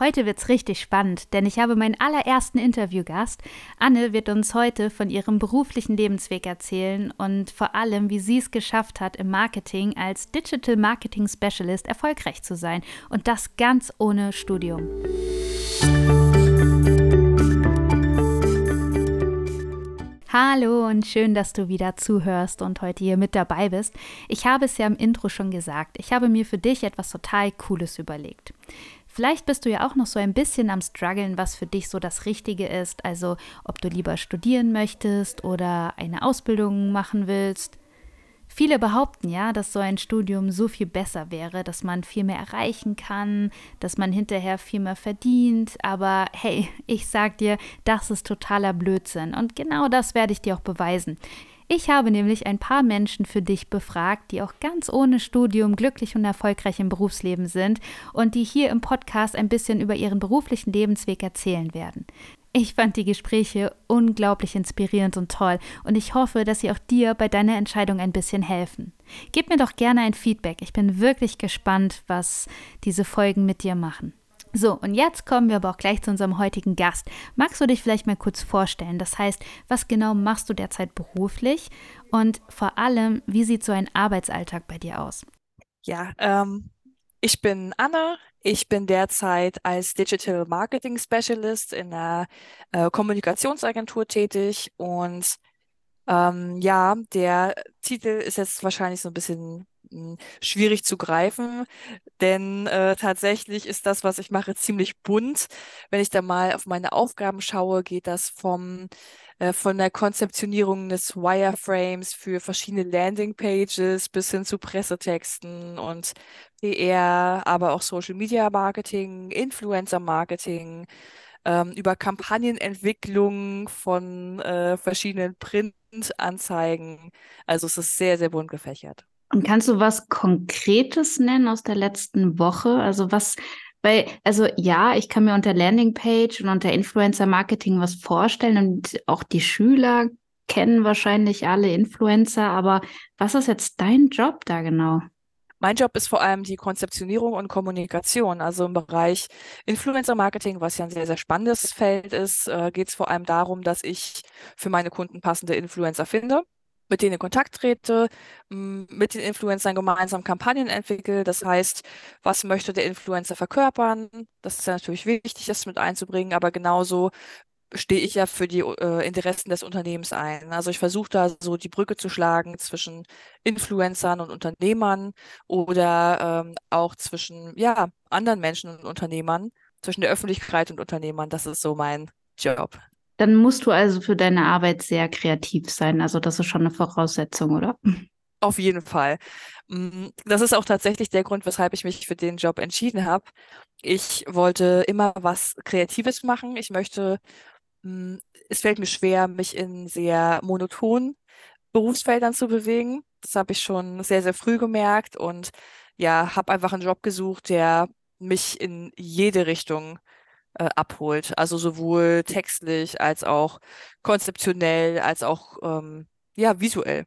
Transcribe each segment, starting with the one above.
Heute wird's richtig spannend, denn ich habe meinen allerersten Interviewgast. Anne wird uns heute von ihrem beruflichen Lebensweg erzählen und vor allem, wie sie es geschafft hat, im Marketing als Digital Marketing Specialist erfolgreich zu sein und das ganz ohne Studium. Hallo und schön, dass du wieder zuhörst und heute hier mit dabei bist. Ich habe es ja im Intro schon gesagt, ich habe mir für dich etwas total Cooles überlegt. Vielleicht bist du ja auch noch so ein bisschen am struggeln, was für dich so das Richtige ist, also ob du lieber studieren möchtest oder eine Ausbildung machen willst. Viele behaupten ja, dass so ein Studium so viel besser wäre, dass man viel mehr erreichen kann, dass man hinterher viel mehr verdient, aber hey, ich sag dir, das ist totaler Blödsinn und genau das werde ich dir auch beweisen. Ich habe nämlich ein paar Menschen für dich befragt, die auch ganz ohne Studium glücklich und erfolgreich im Berufsleben sind und die hier im Podcast ein bisschen über ihren beruflichen Lebensweg erzählen werden. Ich fand die Gespräche unglaublich inspirierend und toll und ich hoffe, dass sie auch dir bei deiner Entscheidung ein bisschen helfen. Gib mir doch gerne ein Feedback. Ich bin wirklich gespannt, was diese Folgen mit dir machen. So, und jetzt kommen wir aber auch gleich zu unserem heutigen Gast. Magst du dich vielleicht mal kurz vorstellen? Das heißt, was genau machst du derzeit beruflich und vor allem, wie sieht so ein Arbeitsalltag bei dir aus? Ja, ähm, ich bin Anne. Ich bin derzeit als Digital Marketing Specialist in einer äh, Kommunikationsagentur tätig und ähm, ja, der Titel ist jetzt wahrscheinlich so ein bisschen hm, schwierig zu greifen, denn äh, tatsächlich ist das, was ich mache, ziemlich bunt. Wenn ich da mal auf meine Aufgaben schaue, geht das vom äh, von der Konzeptionierung des Wireframes für verschiedene Landingpages bis hin zu Pressetexten und PR, aber auch Social Media Marketing, Influencer Marketing, ähm, über Kampagnenentwicklung von äh, verschiedenen Printanzeigen. Also es ist sehr, sehr bunt gefächert. Und kannst du was Konkretes nennen aus der letzten Woche? Also was, weil, also ja, ich kann mir unter Landingpage und unter Influencer Marketing was vorstellen und auch die Schüler kennen wahrscheinlich alle Influencer, aber was ist jetzt dein Job da genau? Mein Job ist vor allem die Konzeptionierung und Kommunikation. Also im Bereich Influencer Marketing, was ja ein sehr, sehr spannendes Feld ist, äh, geht es vor allem darum, dass ich für meine Kunden passende Influencer finde mit denen in Kontakt trete, mit den Influencern gemeinsam Kampagnen entwickle. Das heißt, was möchte der Influencer verkörpern? Das ist ja natürlich wichtig, das mit einzubringen, aber genauso stehe ich ja für die äh, Interessen des Unternehmens ein. Also ich versuche da so die Brücke zu schlagen zwischen Influencern und Unternehmern oder ähm, auch zwischen ja, anderen Menschen und Unternehmern, zwischen der Öffentlichkeit und Unternehmern. Das ist so mein Job. Dann musst du also für deine Arbeit sehr kreativ sein. Also das ist schon eine Voraussetzung, oder? Auf jeden Fall. Mm, das ist auch tatsächlich der Grund, weshalb ich mich für den Job entschieden habe. Ich wollte immer was Kreatives machen. Ich möchte, mm, es fällt mir schwer, mich in sehr monotonen Berufsfeldern zu bewegen. Das habe ich schon sehr, sehr früh gemerkt und ja, habe einfach einen Job gesucht, der mich in jede Richtung äh, abholt. Also sowohl textlich als auch konzeptionell, als auch ähm, ja, visuell.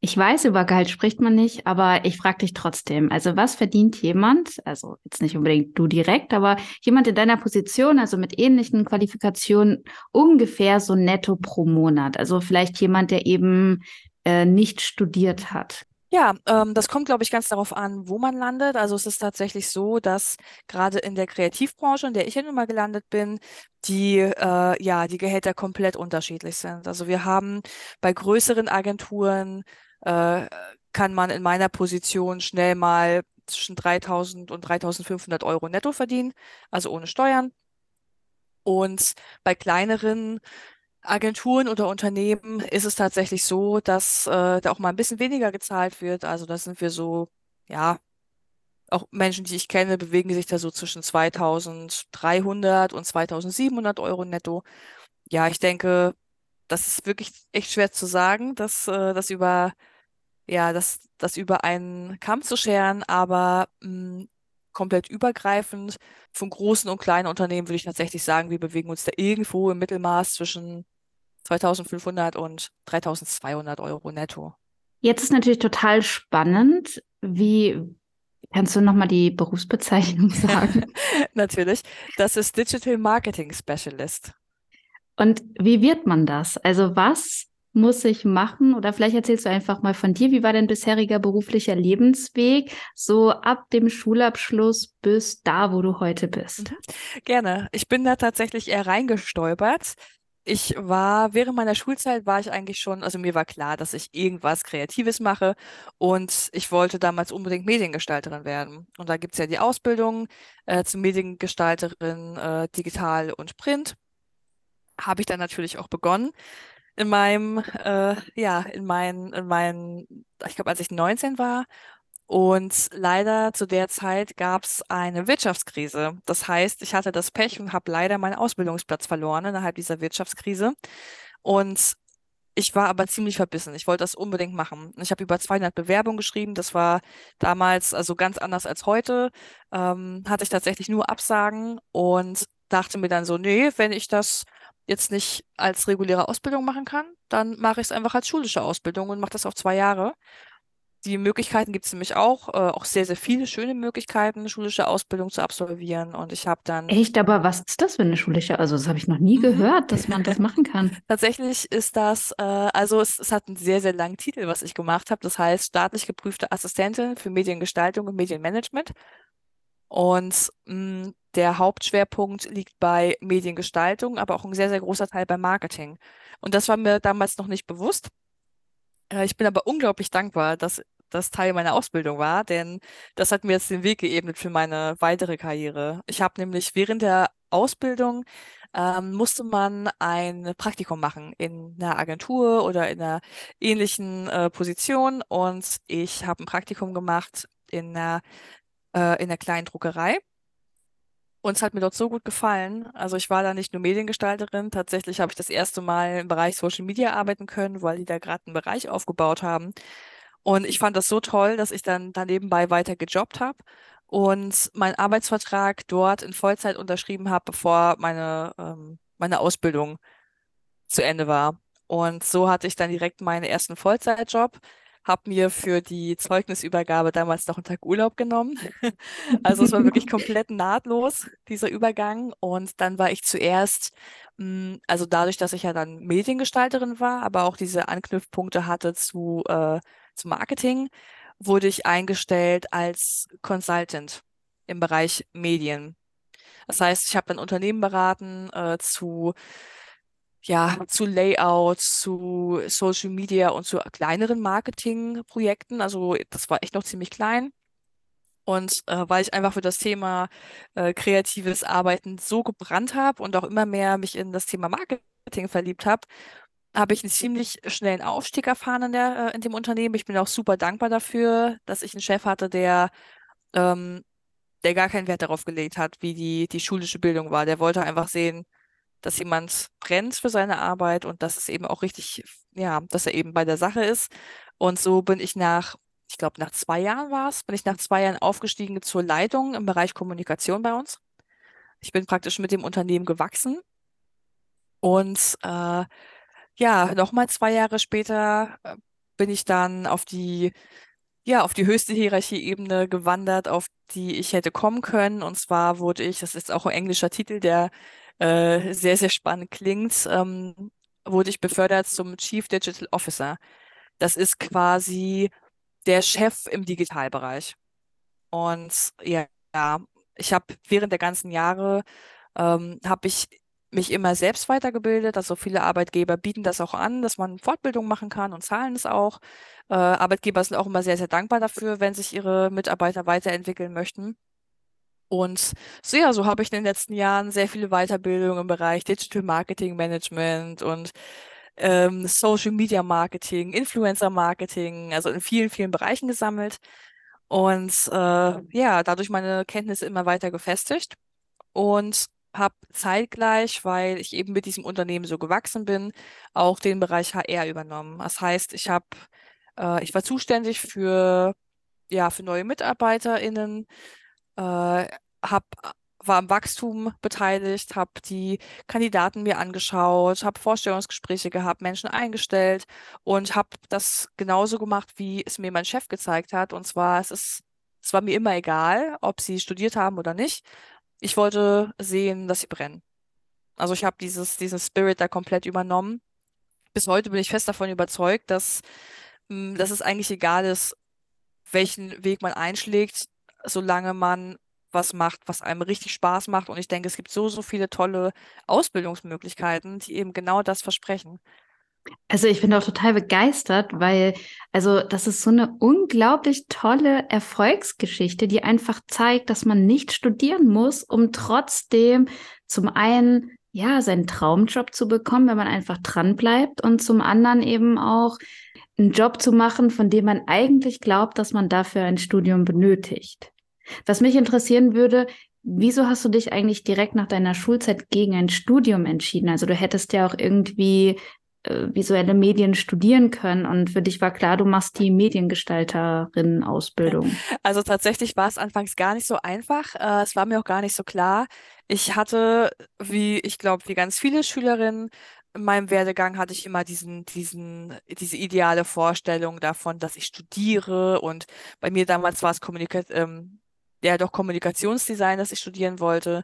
Ich weiß, über Gehalt spricht man nicht, aber ich frage dich trotzdem. Also was verdient jemand, also jetzt nicht unbedingt du direkt, aber jemand in deiner Position, also mit ähnlichen Qualifikationen, ungefähr so netto pro Monat? Also vielleicht jemand, der eben äh, nicht studiert hat. Ja, ähm, das kommt, glaube ich, ganz darauf an, wo man landet. Also es ist tatsächlich so, dass gerade in der Kreativbranche, in der ich ja nun mal gelandet bin, die, äh, ja, die Gehälter komplett unterschiedlich sind. Also wir haben bei größeren Agenturen, äh, kann man in meiner Position schnell mal zwischen 3000 und 3500 Euro netto verdienen, also ohne Steuern. Und bei kleineren Agenturen oder Unternehmen ist es tatsächlich so, dass äh, da auch mal ein bisschen weniger gezahlt wird. Also da sind wir so, ja, auch Menschen, die ich kenne, bewegen sich da so zwischen 2300 und 2700 Euro netto. Ja, ich denke, das ist wirklich echt schwer zu sagen, dass äh, das über, ja, das, das über einen Kamm zu scheren, aber mh, hm, komplett übergreifend. Von großen und kleinen Unternehmen würde ich tatsächlich sagen, wir bewegen uns da irgendwo im Mittelmaß zwischen 2500 und 3200 Euro netto. Jetzt ist natürlich total spannend, wie Kannst du nochmal die Berufsbezeichnung sagen? Natürlich. Das ist Digital Marketing Specialist. Und wie wird man das? Also was muss ich machen? Oder vielleicht erzählst du einfach mal von dir, wie war dein bisheriger beruflicher Lebensweg, so ab dem Schulabschluss bis da, wo du heute bist? Mhm. Gerne. Ich bin da tatsächlich eher reingestolpert. Ich war, während meiner Schulzeit war ich eigentlich schon, also mir war klar, dass ich irgendwas Kreatives mache und ich wollte damals unbedingt Mediengestalterin werden. Und da gibt es ja die Ausbildung äh, zur Mediengestalterin äh, digital und print. Habe ich dann natürlich auch begonnen in meinem, äh, ja, in meinen, in meinen, ich glaube, als ich 19 war. Und leider zu der Zeit gab es eine Wirtschaftskrise. Das heißt, ich hatte das Pech und habe leider meinen Ausbildungsplatz verloren innerhalb dieser Wirtschaftskrise. Und ich war aber ziemlich verbissen. Ich wollte das unbedingt machen. Ich habe über 200 Bewerbungen geschrieben. Das war damals also ganz anders als heute. Ähm, hatte ich tatsächlich nur Absagen und dachte mir dann so, nee, wenn ich das jetzt nicht als reguläre Ausbildung machen kann, dann mache ich es einfach als schulische Ausbildung und mache das auf zwei Jahre. Die Möglichkeiten gibt es nämlich auch, äh, auch sehr, sehr viele schöne Möglichkeiten, schulische Ausbildung zu absolvieren. Und ich habe dann. Echt, aber was ist das für eine schulische? Also, das habe ich noch nie mhm. gehört, dass man das machen kann. Tatsächlich ist das, äh, also es, es hat einen sehr, sehr langen Titel, was ich gemacht habe. Das heißt, staatlich geprüfte Assistentin für Mediengestaltung und Medienmanagement. Und mh, mm, der Hauptschwerpunkt liegt bei Mediengestaltung, aber auch ein sehr, sehr großer Teil bei Marketing. Und das war mir damals noch nicht bewusst. Äh, ich bin aber unglaublich dankbar, dass das Teil meiner Ausbildung war, denn das hat mir jetzt den Weg geebnet für meine weitere Karriere. Ich habe nämlich während der Ausbildung ähm, musste man ein Praktikum machen in einer Agentur oder in einer ähnlichen äh, Position und ich habe ein Praktikum gemacht in einer, äh, in einer kleinen Druckerei. Und es hat mir dort so gut gefallen. Also ich war da nicht nur Mediengestalterin, tatsächlich habe ich das erste Mal im Bereich Social Media arbeiten können, weil die da gerade einen Bereich aufgebaut haben. Und ich fand das so toll, dass ich dann da nebenbei weiter gejobbt habe und meinen Arbeitsvertrag dort in Vollzeit unterschrieben habe, bevor meine, ähm, meine Ausbildung zu Ende war. Und so hatte ich dann direkt meinen ersten Vollzeitjob habe mir für die Zeugnisübergabe damals noch einen Tag Urlaub genommen. Also es war wirklich komplett nahtlos, dieser Übergang. Und dann war ich zuerst, hm, also dadurch, dass ich ja dann Mediengestalterin war, aber auch diese Anknüpfpunkte hatte zu, äh, zu Marketing, wurde ich eingestellt als Consultant im Bereich Medien. Das heißt, ich habe dann Unternehmen beraten äh, zu ja, zu Layout, zu Social Media und zu kleineren Marketingprojekten. Also das war echt noch ziemlich klein. Und äh, weil ich einfach für das Thema äh, kreatives Arbeiten so gebrannt habe und auch immer mehr mich in das Thema Marketing verliebt habe, habe ich einen ziemlich schnellen Aufstieg erfahren in, der, äh, in dem Unternehmen. Ich bin auch super dankbar dafür, dass ich einen Chef hatte, der, ähm, der gar keinen Wert darauf gelegt hat, wie die, die schulische Bildung war. Der wollte einfach sehen, dass jemand brennt für seine Arbeit und dass es eben auch richtig, ja, dass er eben bei der Sache ist. Und so bin ich nach, ich glaube, nach zwei Jahren war es, bin ich nach zwei Jahren aufgestiegen zur Leitung im Bereich Kommunikation bei uns. Ich bin praktisch mit dem Unternehmen gewachsen. Und äh, ja, nochmal zwei Jahre später äh, bin ich dann auf die, ja, auf die höchste Hierarchieebene gewandert, auf die ich hätte kommen können. Und zwar wurde ich, das ist auch ein englischer Titel, der äh, sehr, sehr spannend klingt, ähm, wurde ich befördert zum Chief Digital Officer. Das ist quasi der Chef im Digitalbereich. Und ja, ich habe während der ganzen Jahre ähm, habe ich mich immer selbst weitergebildet. Also viele Arbeitgeber bieten das auch an, dass man Fortbildung machen kann und zahlen es auch. Äh, Arbeitgeber sind auch immer sehr, sehr dankbar dafür, wenn sich ihre Mitarbeiter weiterentwickeln möchten. Und so ja, so habe ich in den letzten Jahren sehr viele Weiterbildungen im Bereich Digital Marketing Management und ähm, Social Media Marketing, Influencer Marketing, also in vielen, vielen Bereichen gesammelt. Und äh, ja, dadurch meine Kenntnisse immer weiter gefestigt und habe zeitgleich, weil ich eben mit diesem Unternehmen so gewachsen bin, auch den Bereich HR übernommen. Das heißt, ich habe, äh, ich war zuständig für ja für neue MitarbeiterInnen, äh, hab, war am Wachstum beteiligt, habe die Kandidaten mir angeschaut, habe Vorstellungsgespräche gehabt, Menschen eingestellt und habe das genauso gemacht, wie es mir mein Chef gezeigt hat. Und zwar, es ist Es war mir immer egal, ob sie studiert haben oder nicht. Ich wollte sehen, dass sie brennen. Also ich habe dieses, diesen Spirit da komplett übernommen. Bis heute bin ich fest davon überzeugt, dass, mh, dass es eigentlich egal ist, welchen Weg man einschlägt, solange man was macht, was einem richtig Spaß macht. Und ich denke, es gibt so, so viele tolle Ausbildungsmöglichkeiten, die eben genau das versprechen. Also ich bin auch total begeistert, weil also das ist so eine unglaublich tolle Erfolgsgeschichte, die einfach zeigt, dass man nicht studieren muss, um trotzdem zum einen ja seinen Traumjob zu bekommen, wenn man einfach dran bleibt und zum anderen eben auch einen Job zu machen, von dem man eigentlich glaubt, dass man dafür ein Studium benötigt. Was mich interessieren würde, wieso hast du dich eigentlich direkt nach deiner Schulzeit gegen ein Studium entschieden? Also du hättest ja auch irgendwie äh, visuelle Medien studieren können und für dich war klar, du machst die Mediengestalterin-Ausbildung. Also tatsächlich war es anfangs gar nicht so einfach. Äh, es war mir auch gar nicht so klar. Ich hatte, wie ich glaube, wie ganz viele Schülerinnen, in meinem Werdegang hatte ich immer diesen, diesen, diese ideale Vorstellung davon, dass ich studiere und bei mir damals war es Kommunika ähm, ja doch Kommunikationsdesign, das ich studieren wollte.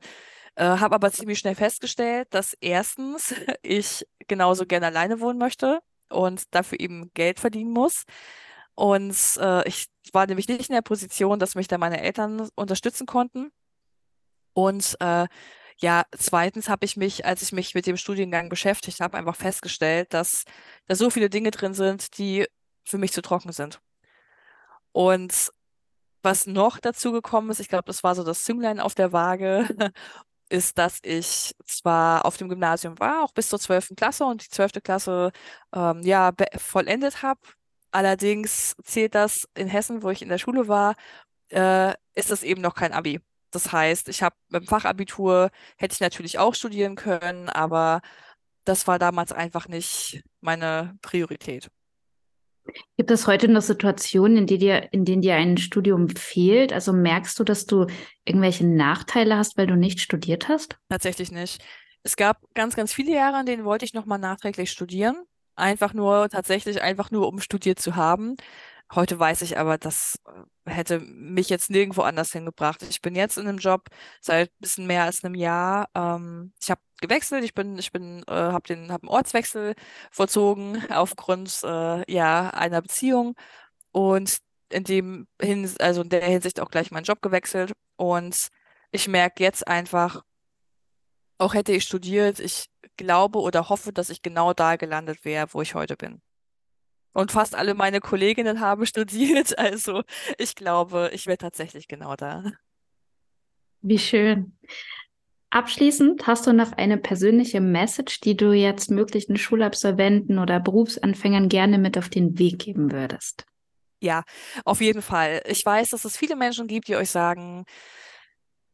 Äh, habe aber ziemlich schnell festgestellt, dass erstens ich genauso gerne alleine wohnen möchte und dafür eben Geld verdienen muss. Und äh, ich war nämlich nicht in der Position, dass mich da meine Eltern unterstützen konnten. Und äh, ja, zweitens habe ich mich, als ich mich mit dem Studiengang beschäftigt habe, einfach festgestellt, dass da so viele Dinge drin sind, die für mich zu trocken sind. Und was noch dazu gekommen ist, ich glaube, das war so das Zünglein auf der Waage, ist, dass ich zwar auf dem Gymnasium war, auch bis zur 12. Klasse und die 12. Klasse ähm, ja vollendet habe. Allerdings zählt das in Hessen, wo ich in der Schule war, äh, ist das eben noch kein Abi. Das heißt, ich habe mit dem Fachabitur hätte ich natürlich auch studieren können, aber das war damals einfach nicht meine Priorität. Gibt es heute noch Situationen, in, die dir, in denen dir ein Studium fehlt? Also merkst du, dass du irgendwelche Nachteile hast, weil du nicht studiert hast? Tatsächlich nicht. Es gab ganz, ganz viele Jahre, in denen wollte ich nochmal nachträglich studieren. Einfach nur, tatsächlich einfach nur, um studiert zu haben. Heute weiß ich aber, das äh, hätte mich jetzt nirgendwo anders hingebracht. Ich bin jetzt in einem Job seit ein bisschen mehr als einem Jahr. Ähm, ich habe gewechselt, ich bin, ich bin, äh, habe den, habe einen Ortswechsel vollzogen aufgrund äh, ja einer Beziehung und in dem hin, also in der Hinsicht auch gleich meinen Job gewechselt. Und ich merke jetzt einfach, auch hätte ich studiert, ich glaube oder hoffe, dass ich genau da gelandet wäre, wo ich heute bin. Und fast alle meine Kolleginnen haben studiert. Also ich glaube, ich wäre tatsächlich genau da. Wie schön. Abschließend hast du noch eine persönliche Message, die du jetzt möglichen Schulabsolventen oder Berufsanfängern gerne mit auf den Weg geben würdest. Ja, auf jeden Fall. Ich weiß, dass es viele Menschen gibt, die euch sagen,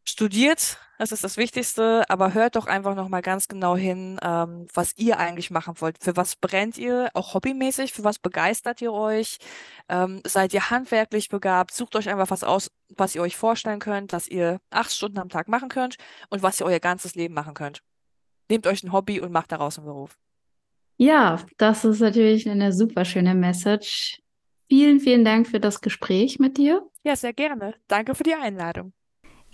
studiert, das ist das Wichtigste, aber hört doch einfach nochmal ganz genau hin, ähm, was ihr eigentlich machen wollt. Für was brennt ihr, auch hobbymäßig, für was begeistert ihr euch? Ähm, seid ihr handwerklich begabt? Sucht euch einfach was aus, was ihr euch vorstellen könnt, dass ihr acht Stunden am Tag machen könnt und was ihr euer ganzes Leben machen könnt. Nehmt euch ein Hobby und macht daraus einen Beruf. Ja, das ist natürlich eine super schöne Message. Vielen, vielen Dank für das Gespräch mit dir. Ja, sehr gerne. Danke für die Einladung.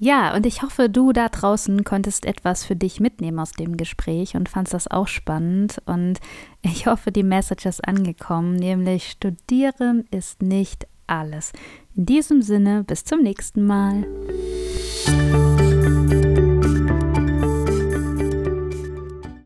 Ja, und ich hoffe, du da draußen konntest etwas für dich mitnehmen aus dem Gespräch und fandst das auch spannend. Und ich hoffe, die Message ist angekommen, nämlich studieren ist nicht alles. In diesem Sinne, bis zum nächsten Mal.